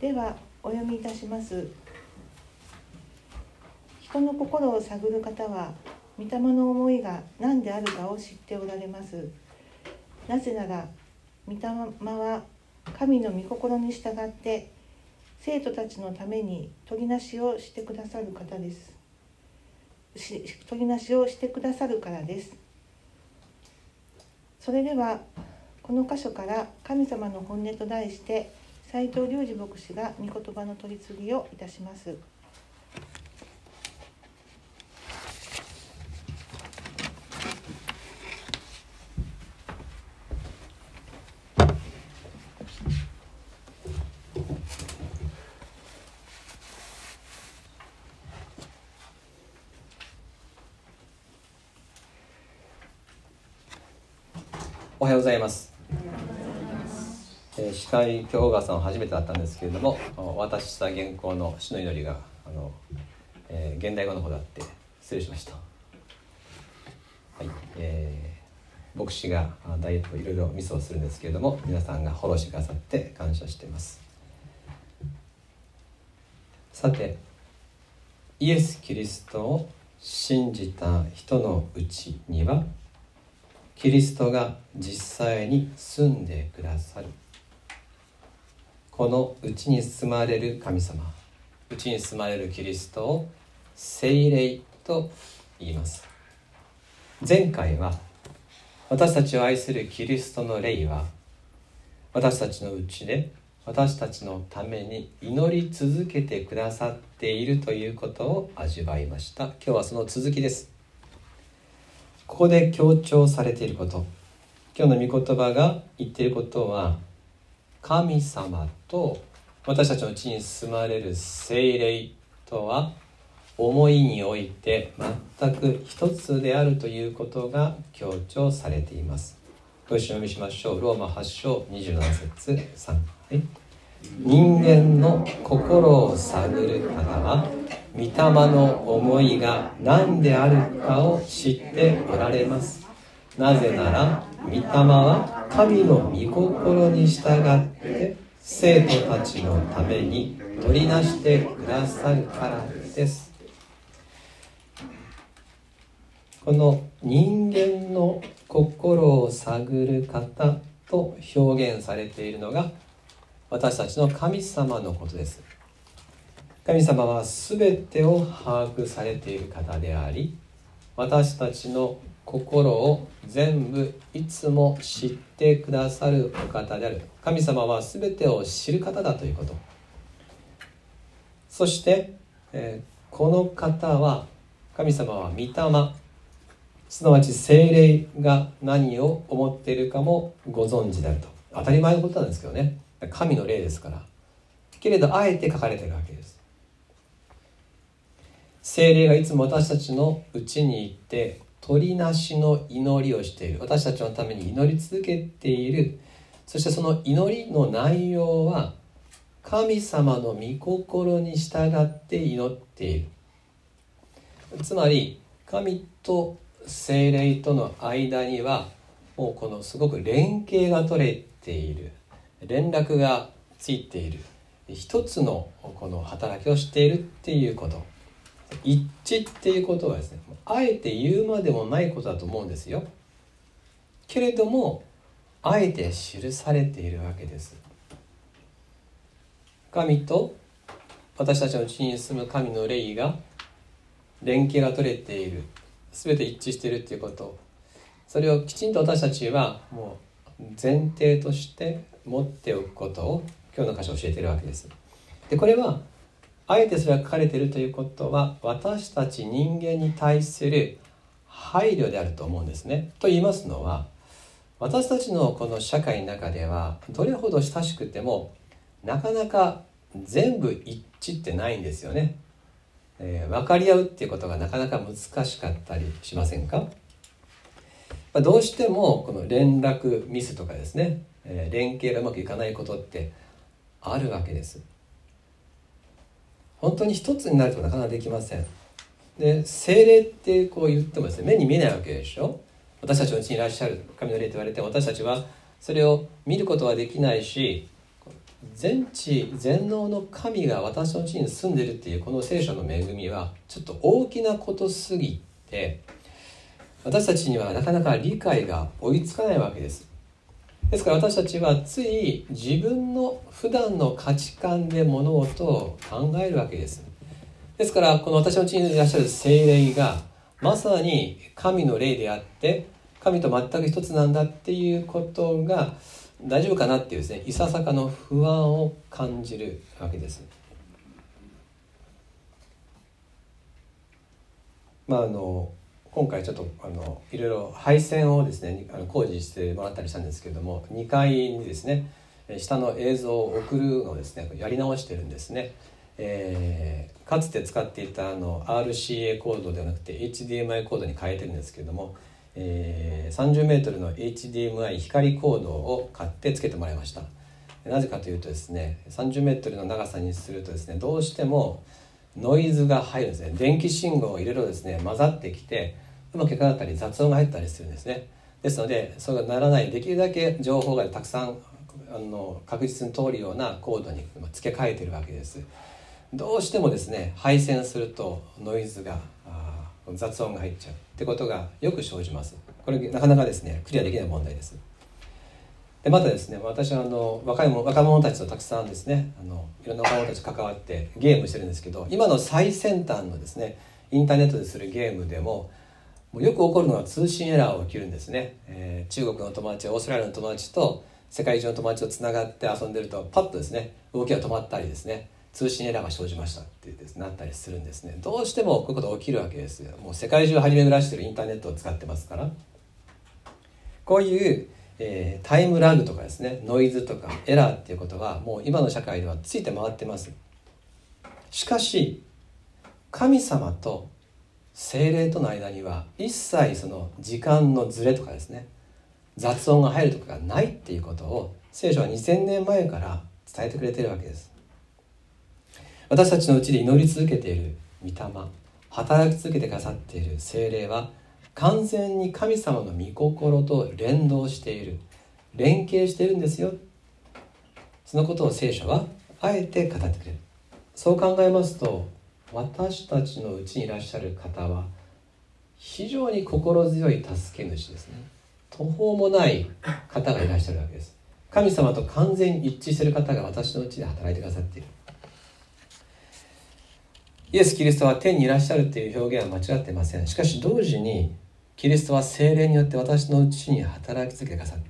ではお読みいたします。人の心を探る方は御霊の思いが何であるかを知っておられます。なぜなら御霊は神の御心に従って生徒たちのために取りなしをしてくださる方です。取りなしをしてくださるからです。それではこの箇所から「神様の本音」と題して斉藤良二牧師が御言葉の取り次ぎをいたします。おはようございます。えー、会今日小川さん初めてだったんですけれどもお渡した原稿の「死の祈りが」あの、えー、現代語の方だって失礼しました。はい、えー、牧師がダイエットいろいろミスをするんですけれども皆さんがフォローしてくださって感謝しています。さてイエス・キリストを信じた人のうちにはキリストが実際に住んでくださるこのうちに住まれる神様うちに住まれるキリストを聖霊と言います。前回は私たちを愛するキリストの霊は私たちのうちで私たちのために祈り続けてくださっているということを味わいました。今日はその続きです。ここで強調されていること。今日の御言葉が言っていることは神様と私たちのうちに住まれる精霊とは思いにおいて全く一つであるということが強調されています。ご一緒に読みしましょう。ローマ8章27節3、はい、人間の心を探る方は御霊の思いが何であるかを知っておられます。なぜなら御霊は神の御心に従って生徒たちのために取りなしてくださるからです。この人間の心を探る方と表現されているのが私たちの神様のことです。神様は全てを把握されている方であり私たちの心を全部いつも知ってくださるお方である。神様は全てを知る方だということ。そして、えー、この方は神様は御霊。すなわち精霊が何を思っているかもご存知であると。当たり前のことなんですけどね。神の霊ですから。けれどあえて書かれているわけです。精霊がいつも私たちのうちにいて鳥なしの祈りをしている。私たちのために祈り続けている。そしてその祈りの内容は神様の御心に従って祈っている。つまり神と精霊との間にはもうこのすごく連携が取れている。連絡がついている。一つのこの働きをしているっていうこと。一致っていうことはですねあえて言うまでもないことだと思うんですよ。けれどもあえて記されているわけです。神と私たちのうちに住む神の霊が連携が取れている。全て一致しているっていうこと。それをきちんと私たちはもう前提として持っておくことを今日の箇所教えてるわけです。でこれはあえてそれが書かれているということは私たち人間に対する配慮であると思うんですね。と言いますのは私たちのこの社会の中ではどれほど親しくてもなかなか全部一致ってないんですよね。えー、分かり合うっていうことがなかなか難しかったりしませんか、まあ、どうしてもこの連絡ミスとかですね、えー、連携がうまくいかないことってあるわけです。本当に一つになるとなかなかできません。で精霊ってこう言ってもですね目に見えないわけでしょ？私たちのうちにいらっしゃる神の霊と言われて私たちはそれを見ることはできないし全知全能の神が私のうちに住んでるっていうこの聖書の恵みはちょっと大きなことすぎて私たちにはなかなか理解が追いつかないわけです。ですから私たちはつい自分の普段の価値観で物事を考えるわけですですからこの私のうちにいらっしゃる精霊がまさに神の霊であって神と全く一つなんだっていうことが大丈夫かなっていうですねいささかの不安を感じるわけです。まああの今回ちょっとあのいろいろ配線をですねあの工事してもらったりしたんですけれども2階にですね下の映像を送るのをですねやり直してるんですね。えー、かつて使っていたあの RCA コードではなくて HDMI コードに変えてるんですけれどもえー、30m の HDMI 光コードを買ってつけてもらいましたなぜかというとですね 30m の長さにするとですねどうしてもノイズが入るんですね電気信号を入れるとですね混ざってきてうまくいかなかったり雑音が入ったりするんですね。ですのでそれがならないできるだけ情報がたくさんあの確実に通るようなコードに付け替えてるわけです。どうしてもですね配線するとノイズが雑音が入っちゃうってことがよく生じます。これなかなかですねクリアできない問題です。でまたですね私はあの若いも若者たちとたくさんですねあのいろんな若者たち関わってゲームしてるんですけど今の最先端のですねインターネットでするゲームでもよく起こるのは通信エラーが起きるんですね、えー、中国の友達オーストラリアの友達と世界中の友達とつながって遊んでるとパッとですね動きが止まったりですね通信エラーが生じましたってです、ね、なったりするんですね。どうしてもこういうこと起きるわけですよ。もう世界中張り巡らしてるインターネットを使ってますから。こういう、えー、タイムラグとかですねノイズとかエラーっていうことはもう今の社会ではついて回ってます。しかし神様と精霊との間には一切その時間のずれとかですね雑音が入るとかがないっていうことを聖書は2000年前から伝えてくれてるわけです。私たちのうちで祈り続けている御霊働き続けてくださっている精霊は完全に神様の御心と連動している連携しているんですよ。そのことを聖書はあえて語ってくれる。そう考えますと私たちのうちにいらっしゃる方は非常に心強い助け主ですね。途方もない方がいらっしゃるわけです。神様と完全に一致してる方が私のうちで働いてくださっている。イエス・キリストは天にいらっしゃるという表現は間違ってません。しかし同時にキリストは精霊によって私のうちに働き続けてくださる。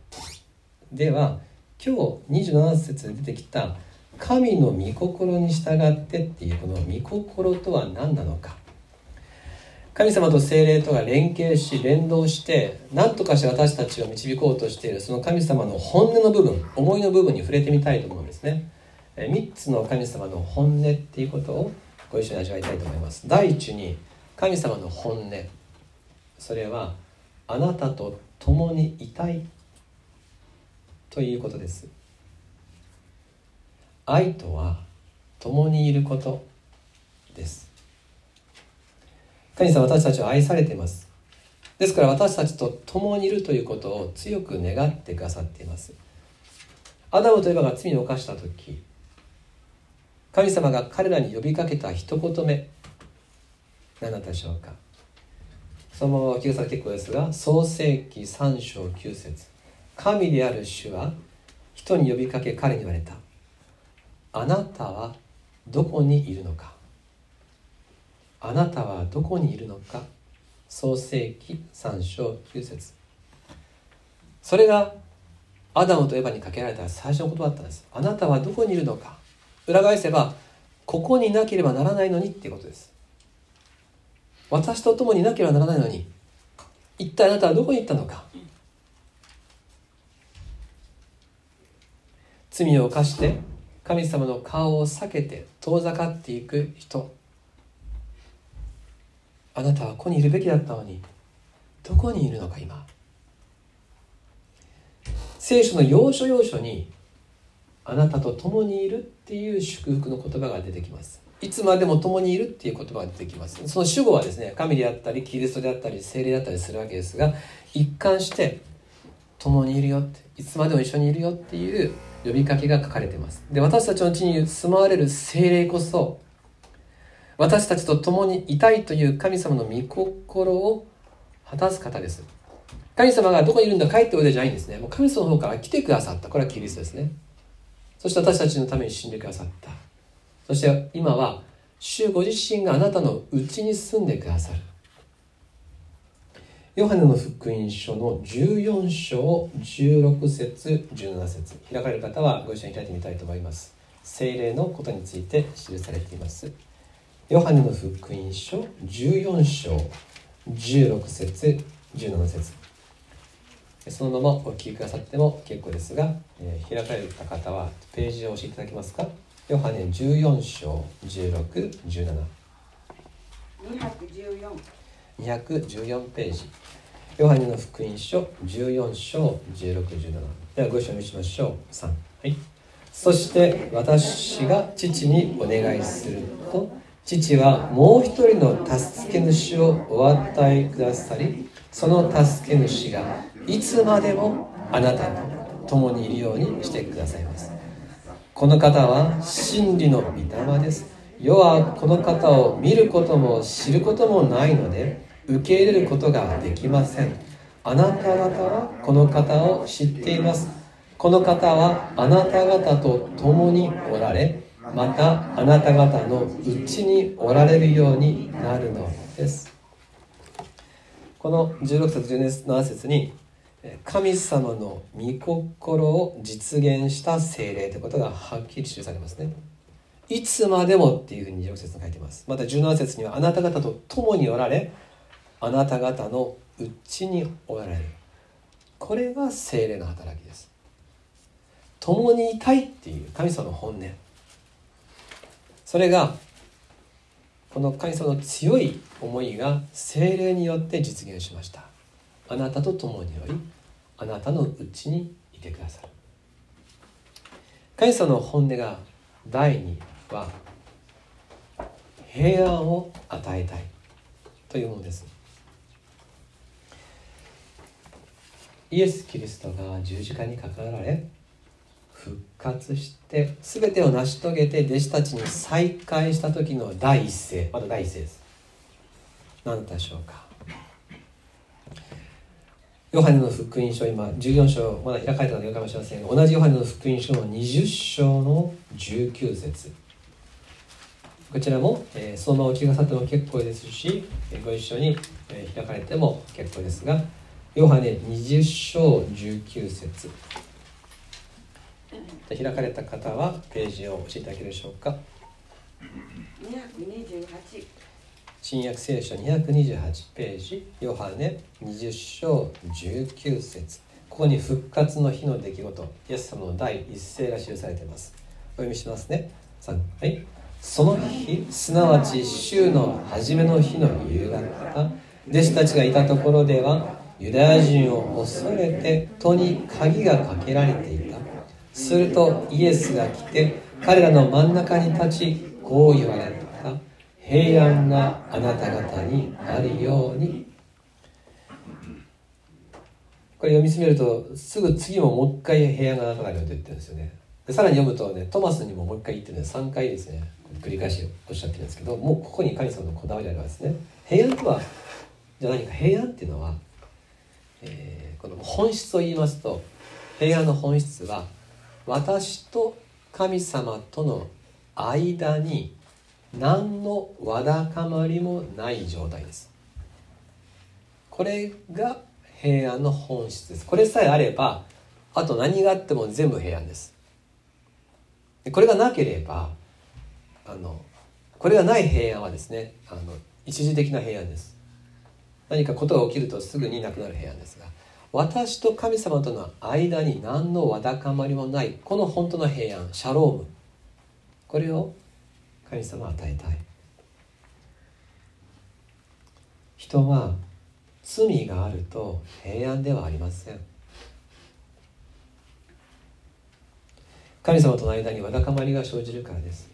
では今日27節で出てきた神の御心に従ってっていうこの御心とは何なのか。神様と精霊とが連携し連動して何とかして私たちを導こうとしているその神様の本音の部分思いの部分に触れてみたいと思うんですね。3つの神様の本音っていうことをご一緒に味わいたいと思います。第一に神様の本音。それはあなたと共にいたいということです。愛とは共にいることです。神様私たちは愛されています。ですから私たちと共にいるということを強く願ってくださっています。アダムとエバが罪を犯した時神様が彼らに呼びかけた一言目何だったでしょうか。そのままお聞きされ結構ですが創世記3章9節。神である主は人に呼びかけ彼に言われた。あなたはどこにいるのか？あなたはどこにいるのか？創世記3章9節。それがアダムとエバにかけられた最初の言葉だったんです。あなたはどこにいるのか？裏返せばここにいなければならないのにっていうことです。私と共にいなければならないのに。一体あなたはどこに行ったのか？罪を犯して神様の顔を避けて遠ざかっていく人。あなたはここにいるべきだったのにどこにいるのか今。聖書の要所要所にあなたと共にいるっていう祝福の言葉が出てきます。いつまでも共にいるっていう言葉が出てきます。その主語はですね神であったりキリストであったり精霊であったりするわけですが一貫して共にいるよっていつまでも一緒にいるよっていう呼びかけが書かれています。で私たちのうちに住まわれる精霊こそ私たちと共にいたいという神様の御心を果たす方です。神様がどこにいるんだ帰っておいでじゃないんですね。もう神様の方から来てくださった。これはキリストですね。そして私たちのために死んでくださった。そして今は主ご自身があなたのうちに住んでくださる。ヨハネの福音書の14章16節17節。開かれる方はご一緒に開いてみたいと思います。精霊のことについて記されています。ヨハネの福音書14章16節17節。そのままお聞きくださっても結構ですが、えー、開かれた方はページを押していただけますか？ヨハネ14章1617 214ページヨハネの福音書14章1617ではご一緒にしましょう。3はい。そして私が父にお願いすると。父はもう一人の助け主をお与えくださりその助け主がいつまでもあなたと共にいるようにしてくださいます。この方は真理の御霊です。世はこの方を見ることも知ることもないので受け入れることができません。あなた方はこの方を知っています。この方はあなた方と共におられまたあなた方のうちにおられるようになるのです。この16節17節に神様の御心を実現した精霊ということがはっきり記されますね。いつまでもっていうふうに16節に書いています。また17節にはあなた方と共におられあなた方のうちにおられる。これが精霊の働きです。共にいたいっていう神様の本音。それがこの神様の強い思いが精霊によって実現しました。あなたと共におりあなたのうちにいてくださる。神様の本音が第二は平安を与えたいというものです。イエス・キリストが十字架にかかられ復活して全てを成し遂げて弟子たちに再会した時の第一声。まだ第一声です。何でしょうか。ヨハネの福音書今14章まだ開かれたのでよかもしれませんが同じヨハネの福音書の20章の19節。こちらも、えー、そのままお聞きくださっても結構ですし、えー、ご一緒に、えー、開かれても結構ですがヨハネ20章19節。開かれた方はページを押していただけるでしょうか。228新約聖書228ページヨハネ20章19節。ここに復活の日の出来事イエス様の第一声が記されています。お読みしますね。3はい。その日すなわち週の初めの日の夕方弟子たちがいたところではユダヤ人を恐れて戸に鍵がかけられていた。するとイエスが来て彼らの真ん中に立ちこう言われた。平安があなた方にあるように。これ読み進めるとすぐ次ももう一回平安があなた方にあると言ってるんですよね。でさらに読むとねトマスにももう一回言ってるんで3回ですね。繰り返しおっしゃってるんですけどもうここに神様のこだわりがありますね。平安とはじゃあ何か平安っていうのはえー、この本質を言いますと平安の本質は私と神様との間に何のわだかまりもない状態です。これが平安の本質です。これさえあればあと何があっても全部平安です。これがなければあのこれがない平安はですねあの一時的な平安です。何かことが起きるとすぐになくなる平安ですが私と神様との間に何のわだかまりもないこの本当の平安シャローム。これを神様与えたい。人は罪があると平安ではありません。神様との間にわだかまりが生じるからです。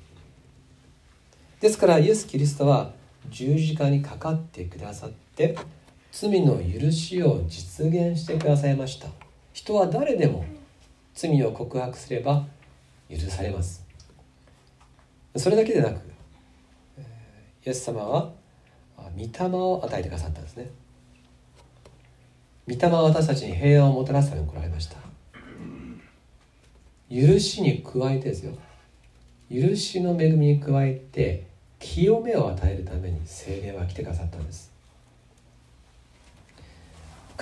ですからイエス・キリストは十字架にかかってくださったて罪の許しを実現してくださいました。人は誰でも罪を告白すれば許されます。それだけでなくイエス様は御霊を与えてくださったんですね。御霊は私たちに平安をもたらすために来られました。許しに加えてですよ。許しの恵みに加えて清めを与えるために精霊は来てくださったんです。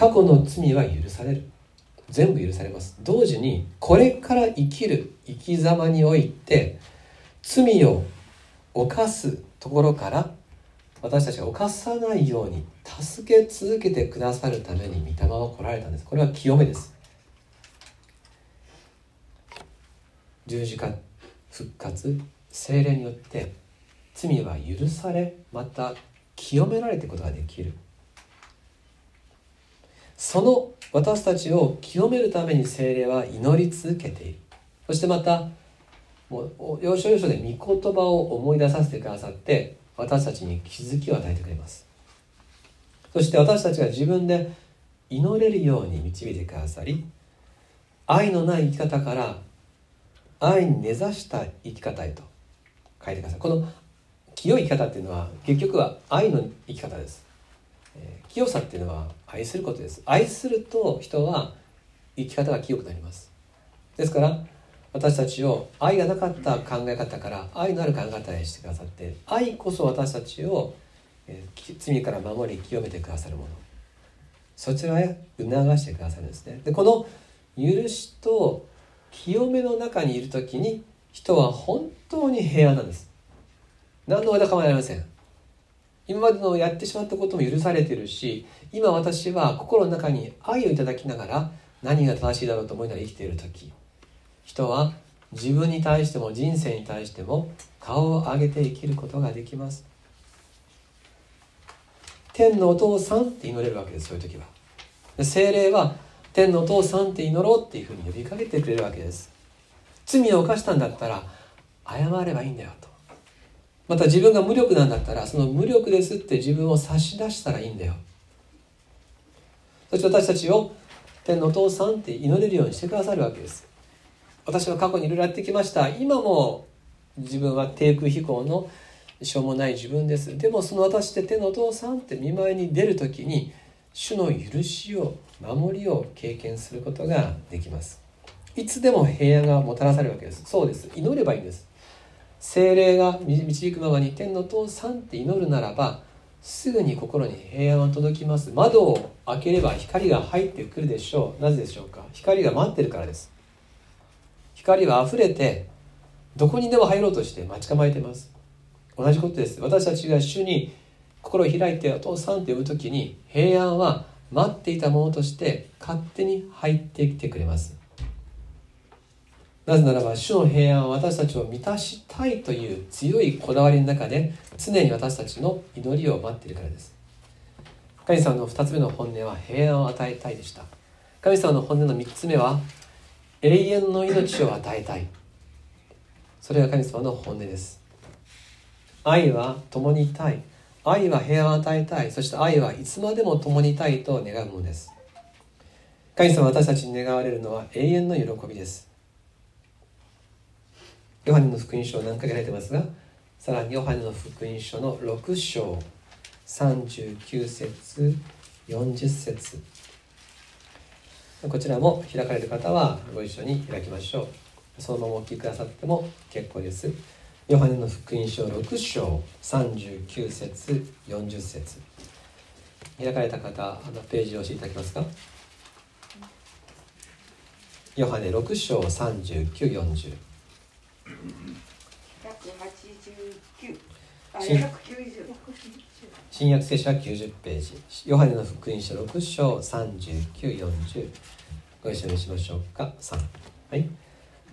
過去の罪は許される。全部許されます。同時にこれから生きる生き様において罪を犯すところから私たちが犯さないように助け続けてくださるために御霊は来られたんです。これは清めです。十字架復活精霊によって罪は許されまた清められていくことができる。その私たちを清めるために精霊は祈り続けている。そしてまたもう要所要所で御言葉を思い出させてくださって私たちに気づきを与えてくれます。そして私たちが自分で祈れるように導いてくださり愛のない生き方から愛に根ざした生き方へと書いてください。この清い生き方っていうのは結局は愛の生き方です、えー、清さっていうのは愛することです。愛すると人は生き方が清くなります。ですから私たちを愛がなかった考え方から愛のある考え方にしてくださって愛こそ私たちを罪から守り清めてくださるもの。そちらへ促してくださるんですね。でこの許しと清めの中にいる時に人は本当に平安なんです。何のわだかもありません。今までのやってしまったことも許されてるし今私は心の中に愛をいただきながら何が正しいだろうと思いながら生きている時。人は自分に対しても人生に対しても顔を上げて生きることができます。天のお父さんって祈れるわけですそういう時は。精霊は天のお父さんって祈ろうっていうふうに呼びかけてくれるわけです。罪を犯したんだったら謝ればいいんだよと。また自分が無力なんだったらその無力ですって自分を差し出したらいいんだよ。そして私たちを天のお父さんって祈れるようにしてくださるわけです。私は過去にいろいろやってきました。今も自分は低空飛行のしょうもない自分です。でもその私って天のお父さんって見舞いに出る時に主の許しを守りを経験することができます。いつでも平安がもたらされるわけです。そうです。祈ればいいんです。精霊が導くままに天の父さんって祈るならばすぐに心に平安は届きます。窓を開ければ光が入ってくるでしょう。なぜでしょうか？光が待ってるからです。光は溢れてどこにでも入ろうとして待ち構えてます。同じことです。私たちが主に心を開いてお父さんって呼ぶ時に平安は待っていたものとして勝手に入ってきてくれます。なぜならば主の平安は私たちを満たしたいという強いこだわりの中で常に私たちの祈りを待っているからです。神様の2つ目の本音は平安を与えたいでした。神様の本音の3つ目は永遠の命を与えたい。それが神様の本音です。愛は共にいたい。愛は平和を与えたい。そして愛はいつまでも共にいたいと願うものです。神様私たちに願われるのは永遠の喜びです。ヨハネの福音書を何回か書いてますがさらにヨハネの福音書の6章39節40節。こちらも開かれる方はご一緒に開きましょう。そのままお聞きくださっても結構です。ヨハネの福音書6章39節40節。開かれた方あのページを教えていただけますか？ヨハネ6章3940新。約聖書は90ページ。ヨハネの福音書6章3940ご一緒にしましょうか。3はい。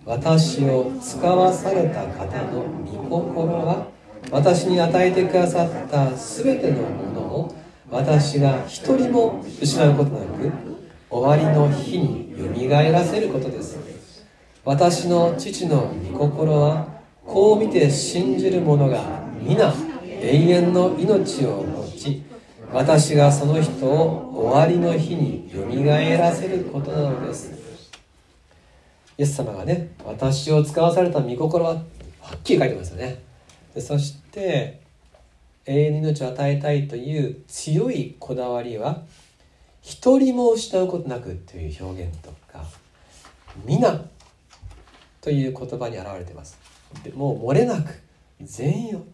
私を使わされた方の御心は私に与えてくださった全てのものを私が一人も失うことなく終わりの日によみがえらせることです。私の父の御心はこう見て信じる者が皆永遠の命を持ち私がその人を終わりの日によみがえらせることなのです。イエス様がね私を使わされた御心ははっきり書いてますよね。でそして永遠の命を与えたいという強いこだわりは一人も失うことなくという表現とか皆という言葉に表れてます。でもう漏れなく全員を。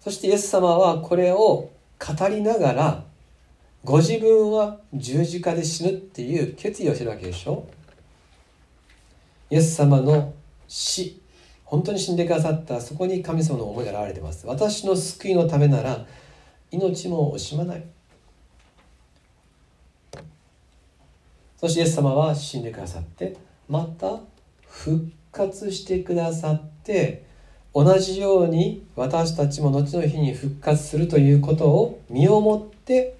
そしてイエス様はこれを語りながらご自分は十字架で死ぬっていう決意をしてるわけでしょ。イエス様の死。本当に死んでくださったそこに神様の思いが現れてます。私の救いのためなら命も惜しまない。そしてイエス様は死んでくださってまた復活してくださって同じように私たちも後の日に復活するということを身をもって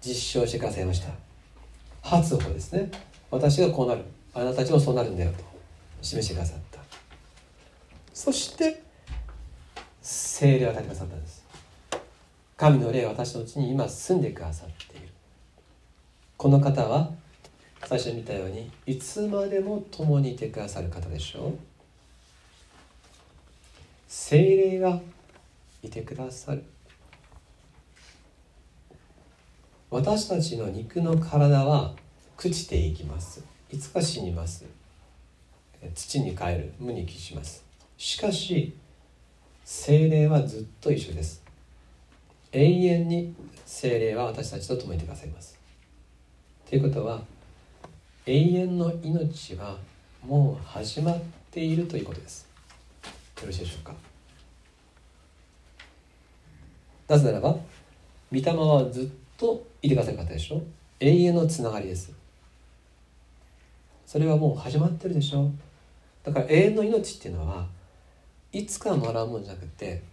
実証してくださいました。初歩ですね。私がこうなる。あなたたちもそうなるんだよと。示してくださった。そして精霊を与えてくださったんです。神の霊は私のうちに今住んでくださっている。この方は最初に見たようにいつまでも共にいてくださる方でしょう。精霊がいてくださる。私たちの肉の体は朽ちていきます。いつか死にます。土に帰る。無に帰します。しかし精霊はずっと一緒です。永遠に精霊は私たちと共にいてくださいます。ということは永遠の命はもう始まっているということです。よろしいでしょうか？なぜならば御霊はずっといてくださる方でしょ？永遠のつながりです。それはもう始まってるでしょ？だから永遠の命っていうのはいつかもらうもんじゃなくて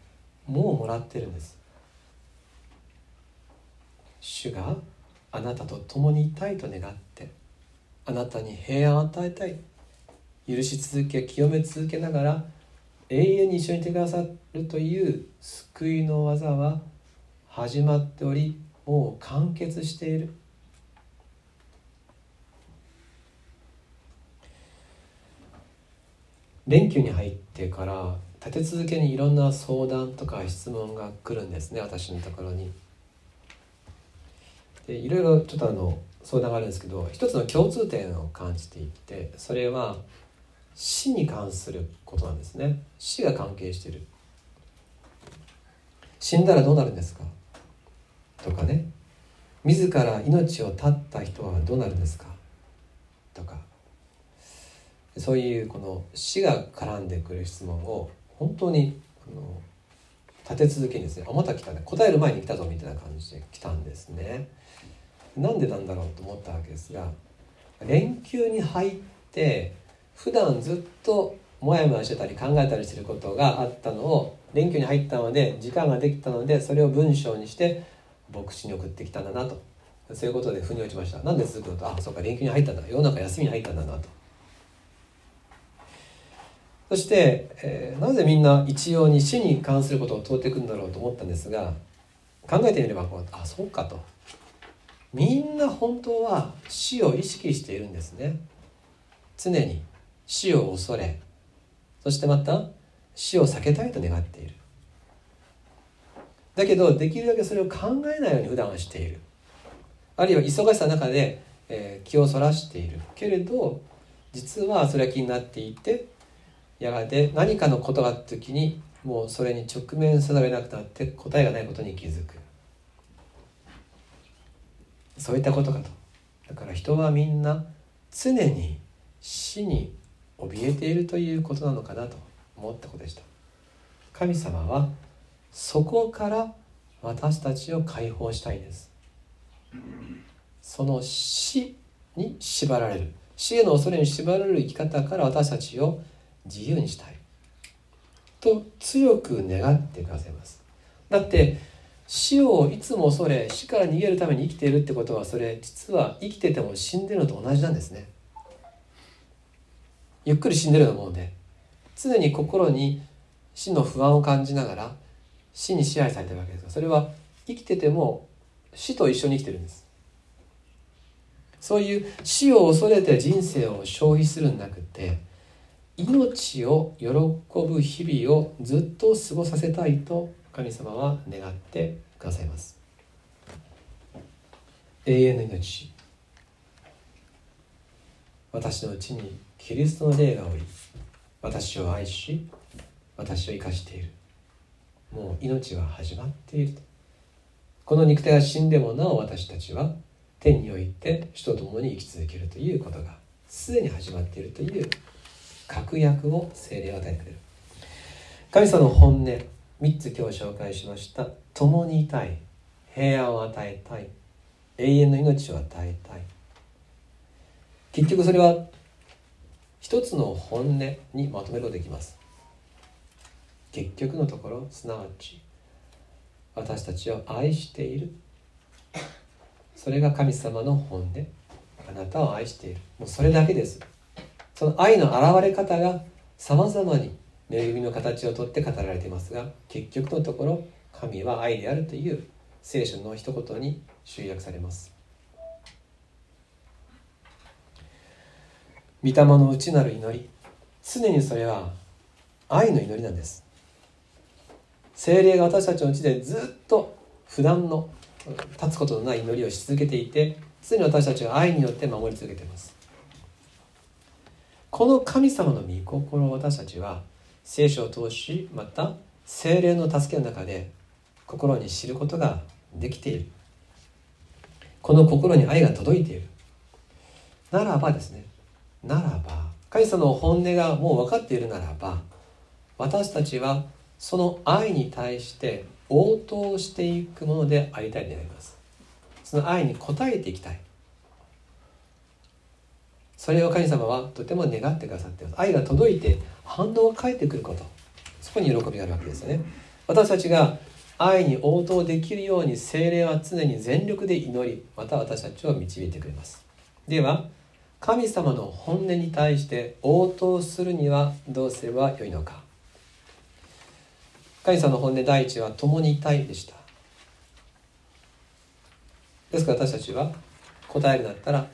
もうもらってるんです。主があなたと共にいたいと願ってあなたに平安を与えたい許し続け清め続けながら永遠に一緒にいてくださるという救いの技は始まっておりもう完結している連休に入ってから立て続けにいろんな相談とか質問が来るんですね私のところに。でいろいろちょっとあの相談があるんですけど一つの共通点を感じていてそれは死に関することなんですね。死が関係している。死んだらどうなるんですか？とかね。自ら命を絶った人はどうなるんですか？とか。そういうこの死が絡んでくる質問を本当にあの立て続けにですねあまた来たね答える前に来たぞみたいな感じで来たんですね。なんでなんだろうと思ったわけですが連休に入って普段ずっとモヤモヤしてたり考えたりしてることがあったのを連休に入ったので時間ができたのでそれを文章にして牧師に送ってきたんだなと。そういうことで腑に落ちました。なんで続くのと？あそうか連休に入ったんだ。世の中休みに入ったんだなと。そして、えー、なぜみんな一様に死に関することを問うていくんだろうと思ったんですが考えてみればこうあそうかと。みんな本当は死を意識しているんですね。常に。死を恐れ。そしてまた死を避けたいと願っている。だけどできるだけそれを考えないように普段はしている。あるいは忙しさの中で、え、気をそらしている。けれど実はそれは気になっていてやがて何かのことがあった時にもうそれに直面せざるを得なくなって答えがないことに気づく。そういったことかと。だから人はみんな常に死に怯えているということなのかなと思ったことでした。神様はそこから私たちを解放したいんです。その死に縛られる。死への恐れに縛られる生き方から私たちを自由にしたい。と強く願ってくださいます。だって死をいつも恐れ死から逃げるために生きているってことはそれ実は生きてても死んでるのと同じなんですね。ゆっくり死んでるようなもので常に心に死の不安を感じながら死に支配されてるわけですがそれは生きてても死と一緒に生きてるんです。そういう死を恐れて人生を消費するんなくて命を喜ぶ日々をずっと過ごさせたいと神様は願ってくださいます。永遠の命。私のうちにキリストの霊がおり私を愛し私を生かしている。もう命は始まっている。この肉体が死んでもなお私たちは天において主と共に生き続けるということがすでに始まっているという確約を精霊を与えてくれる。神様の本音。3つ今日紹介しました。共にいたい。平安を与えたい。永遠の命を与えたい。結局それは一つの本音にまとめることできます。結局のところすなわち私たちを愛している。それが神様の本音。あなたを愛している。もうそれだけです。その愛の現れ方がさまざまに恵みの形をとって語られていますが結局のところ神は愛であるという聖書の一言に集約されます。御霊の内なる祈り。常にそれは愛の祈りなんです。精霊が私たちのうちでずっと普段の立つことのない祈りをし続けていて常に私たちが愛によって守り続けています。この神様の御心を私たちは聖書を通しまた精霊の助けの中で心に知ることができている。この心に愛が届いている。ならばですねならば神様の本音がもう分かっているならば私たちはその愛に対して応答していくものでありたいと願います。その愛に応えていきたい。それを神様はとても願ってくださっています。愛が届いて反応が返ってくること。そこに喜びがあるわけですよね。私たちが愛に応答できるように精霊は常に全力で祈りまた私たちを導いてくれます。では神様の本音に対して応答するにはどうすればよいのか。神様の本音第一は共にいたいでした。ですから私たちは答えるだったら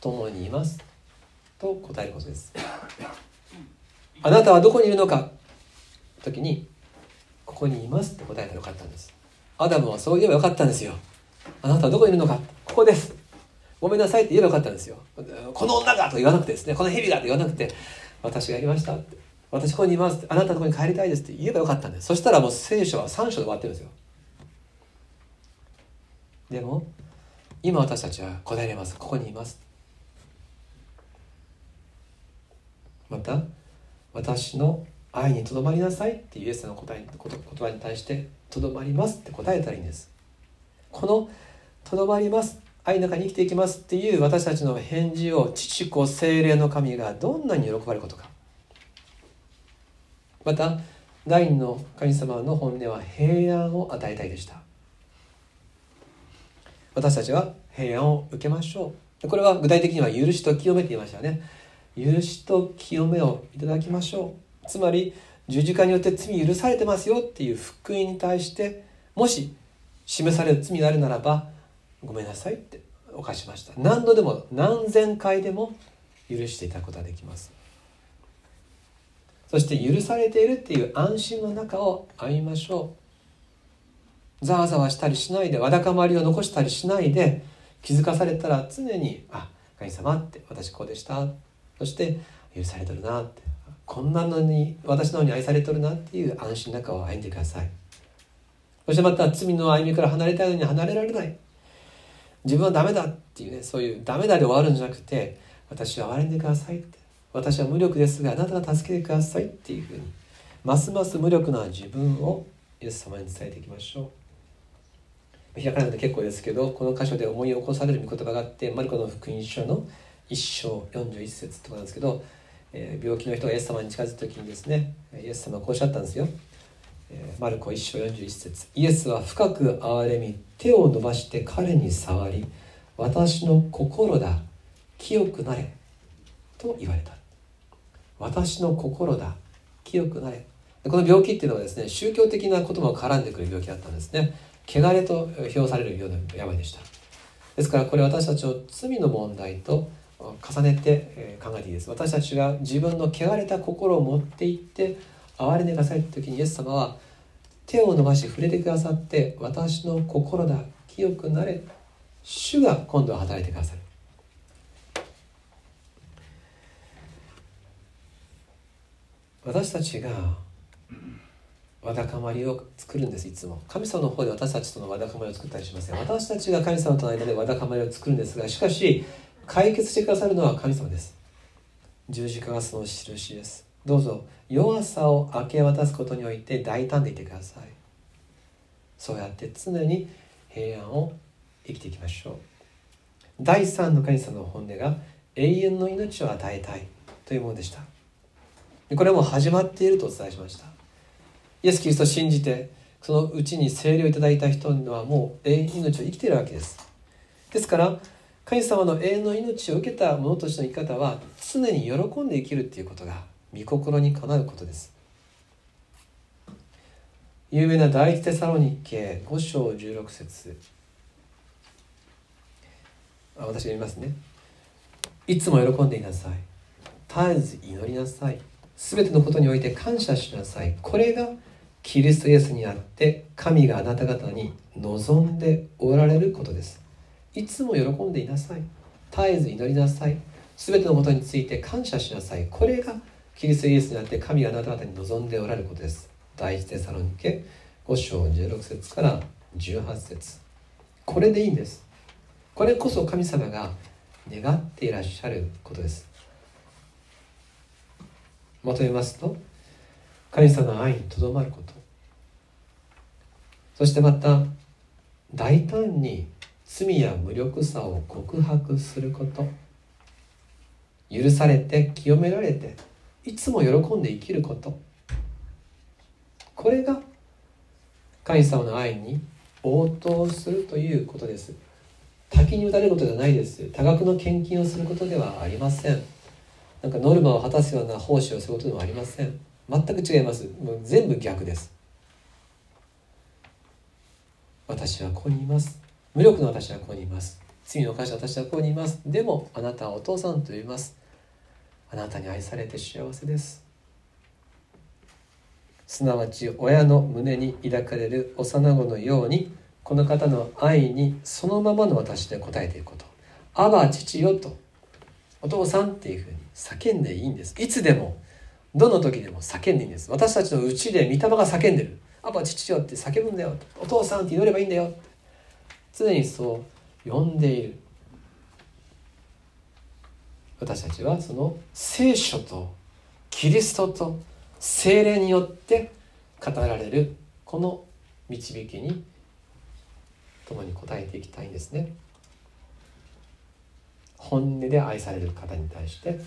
共にいますと答えることです。あなたはどこにいるのか？時にここにいますって答えたらよかったんです。アダムはそう言えばよかったんですよ。あなたはどこにいるのか？ここです。ごめんなさいって言えばよかったんですよ。この女がと言わなくてですね。この蛇がと言わなくて私がやりましたって。私ここにいますあなたのとこに帰りたいですって言えばよかったんです。そしたらもう聖書は3章で終わってるんですよ。でも今私たちは答えれます。ここにいます。また私の愛にとどまりなさいってイエスの答え言葉に対してとどまりますって答えたらいいんです。このとどまります愛の中に生きていきますっていう私たちの返事を父子精霊の神がどんなに喜ばれることか。また第二の神様の本音は平安を与えたいでした。私たちは平安を受けましょう。これは具体的には許しと清めていましたよね。許しと清めをいただきましょう。つまり十字架によって罪許されてますよっていう福音に対してもし示される罪があるならばごめんなさいって犯しました。何度でも何千回でも許していただくことができます。そして許されているっていう安心の中を歩みましょう。ざわざわしたりしないでわだかまりを残したりしないで気づかされたら常に「あ神様」って「私こうでした」そして許されとるなって。こんなのに私の方に愛されとるなっていう安心の中を歩んでください。そしてまた罪の歩みから離れたいのに離れられない。自分はダメだっていうねそういうダメだで終わるんじゃなくて私は憐れんでくださいって。私は無力ですがあなたが助けてくださいっていうふうにますます無力な自分をイエス様に伝えていきましょう。開かないので結構ですけどこの箇所で思い起こされる御言葉があってマルコの福音書の1章41節となんですけど、えー、病気の人がイエス様に近づく時にですねイエス様はこうおっしゃったんですよ、えー、マルコ1章41節イエスは深く憐れみ手を伸ばして彼に触り私の心だ清くなれと言われた。私の心だ清くなれ。この病気っていうのはですね宗教的なことも絡んでくる病気だったんですね。汚れと評されるような病でした。ですからこれ私たちの罪の問題と重ねて考えていいです。私たちが自分の汚れた心を持っていって憐れねがされた時にイエス様は手を伸ばし触れてくださって私の心だ清くなれ主が今度は働いてくださる。私たちがわだかまりを作るんですいつも。神様の方で私たちとのわだかまりを作ったりしません。私たちが神様との間でわだかまりを作るんですがしかし解決してくださるのは神様です。十字架がその印です。どうぞ弱さを明け渡すことにおいて大胆でいてください。そうやって常に平安を生きていきましょう。第三の神様の本音が永遠の命を与えたいというものでした。これはもう始まっているとお伝えしました。イエス・キリストを信じてそのうちに聖霊をいただいた人はもう永遠の命を生きているわけです。ですから神様の永遠の命を受けた者としての生き方は常に喜んで生きるっていうことが御心にかなうことです。有名な第一テサロニケ5章16節。あ私が言いますね。いつも喜んでいなさい。絶えず祈りなさい。すべてのことにおいて感謝しなさい。これがキリストイエスにあって神があなた方に望んでおられることです。いつも喜んでいなさい。絶えず祈りなさい。すべてのことについて感謝しなさい。これがキリストイエスにあって神があなた方に望んでおられることです。第一テサロニケ5章16節から18節。これでいいんです。これこそ神様が願っていらっしゃることです。まとめますと神様の愛にとどまること。そしてまた大胆に罪や無力さを告白すること。許されて清められていつも喜んで生きること。これが神様の愛に応答するということです。滝に打たれることじゃないです。多額の献金をすることではありません。なんかノルマを果たすような奉仕をすることでもありません。全く違います。もう全部逆です。私はここにいます。無力の私はここにいます。罪の犯した私はここにいます。でもあなたはお父さんと言います。あなたに愛されて幸せです。すなわち親の胸に抱かれる幼子のようにこの方の愛にそのままの私で答えていくこと「アバ父よ」と「お父さん」っていうふうに叫んでいいんです。いつでもどの時でも叫んでいいんです。私たちのうちで御霊が叫んでる「アバ父よ」って叫ぶんだよ。お父さんって祈ればいいんだよ。常にそう呼んでいる私たちはその聖書とキリストと精霊によって語られるこの導きに共に応えていきたいんですね。本音で愛される方に対して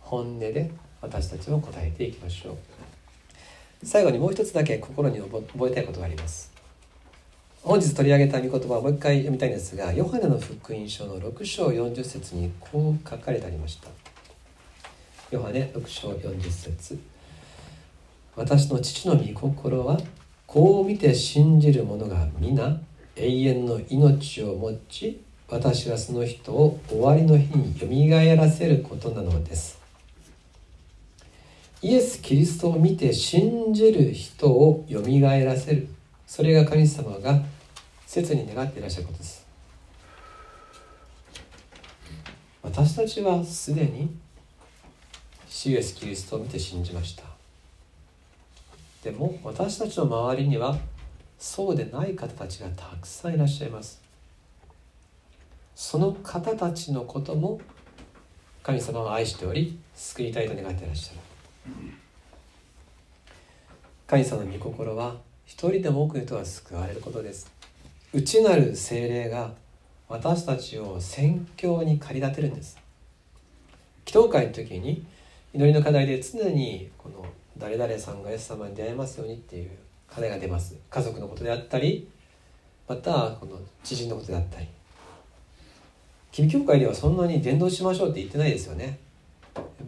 本音で私たちも答えていきましょう。最後にもう一つだけ心に覚えたいことがあります。本日取り上げた御言葉をもう一回読みたいんですがヨハネの福音書の6章40節にこう書かれてありました。ヨハネ6章40節。私の父の御心はこう見て信じる者が皆永遠の命を持ち私がその人を終わりの日によみがえらせることなのです。イエス・キリストを見て信じる人をよみがえらせる。それが神様が切に願っていらっしゃることです。私たちはすでにイエス・キリストを見て信じました。でも私たちの周りにはそうでない方たちがたくさんいらっしゃいます。その方たちのことも神様を愛しており救いたいと願っていらっしゃる。神様の御心は一人でも多くの人が救われることです。内なる精霊が私たちを宣教に駆り立てるんです。祈祷会の時に祈りの課題で常にこの誰々さんがイエス様に出会えますようにっていう課題が出ます。家族のことであったりまたこの知人のことであったり。君教会ではそんなに伝道しましょうって言ってないですよね。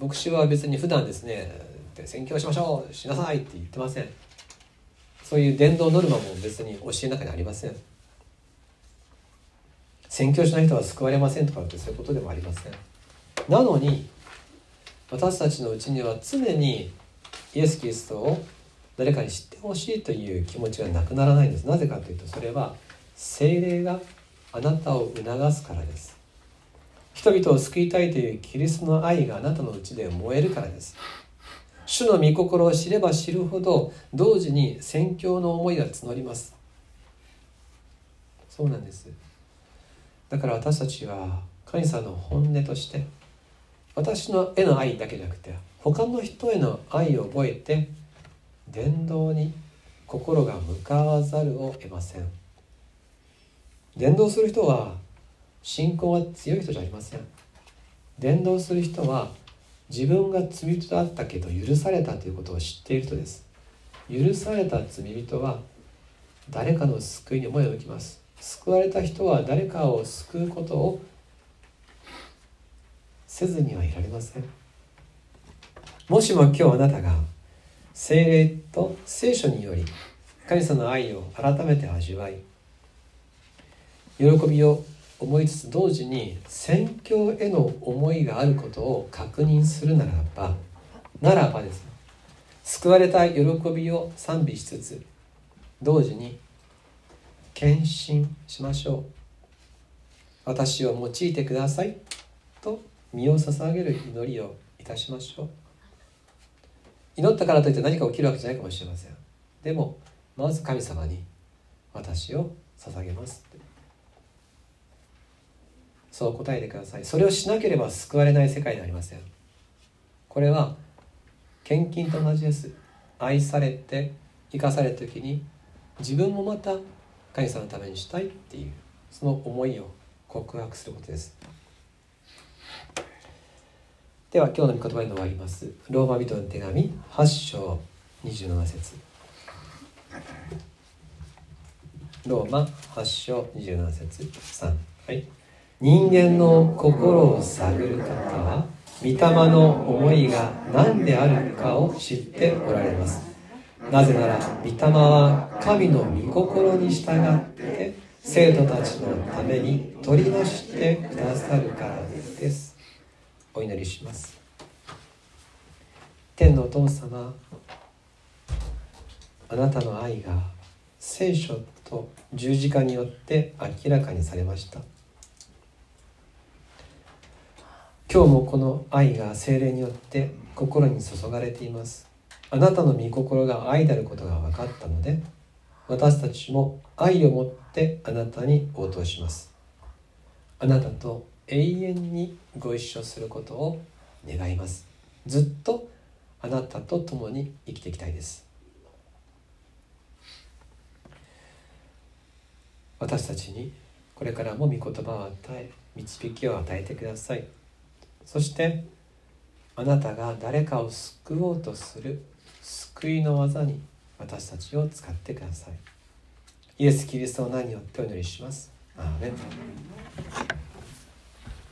牧師は別に普段ですね宣教しましょうしなさいって言ってません。そういう伝道ノルマも別に教えの中にありません。宣教しない人は救われませんとかってそういうことでもありません。なのに私たちのうちには常にイエス・キリストを誰かに知ってほしいという気持ちがなくならないんです。なぜかというとそれは精霊があなたを促すからです。人々を救いたいというキリストの愛があなたのうちで燃えるからです。主の御心を知れば知るほど同時に宣教の思いが募ります。そうなんです。だから私たちは神様の本音として私の絵の愛だけじゃなくて他の人への愛を覚えて伝道に心が向かわざるを得ません。伝道する人は信仰が強い人じゃありません。伝道する人は自分が罪人だったけど許されたということを知っている人です。許された罪人は誰かの救いに思いを向きます。救われた人は誰かを救うことをせずにはいられません。もしも今日あなたが精霊と聖書により神様の愛を改めて味わい喜びを思いつつ同時に宣教への思いがあることを確認するならばならばです。救われた喜びを賛美しつつ同時に献身しましょう。私を用いてください。と身を捧げる祈りをいたしましょう。祈ったからといって何か起きるわけじゃないかもしれません。でもまず神様に私を捧げます。そう答えてください。それをしなければ救われない世界ではありません。これは献金と同じです。愛されて生かされた時に自分もまた神様のためにしたいっていうその思いを告白することです。では今日の御言葉に終わります。ローマ人の手紙8章27節。ローマ8章27節3はい。人間の心を探る方は御霊の思いが何であるかを知っておられます。なぜなら御霊は神の御心に従って生徒たちのために取り出してくださるからです。お祈りします。天のお父様あなたの愛が聖書と十字架によって明らかにされました。今日もこの愛が精霊によって心に注がれています。あなたの御心が愛であることが分かったので私たちも愛を持ってあなたに応答します。あなたと永遠にご一緒することを願います。ずっとあなたと共に生きていきたいです。私たちにこれからも御言葉を与え導きを与えてください。そしてあなたが誰かを救おうとする救いの技に私たちを使ってください。イエス・キリストの名によってお祈りします。アーメン。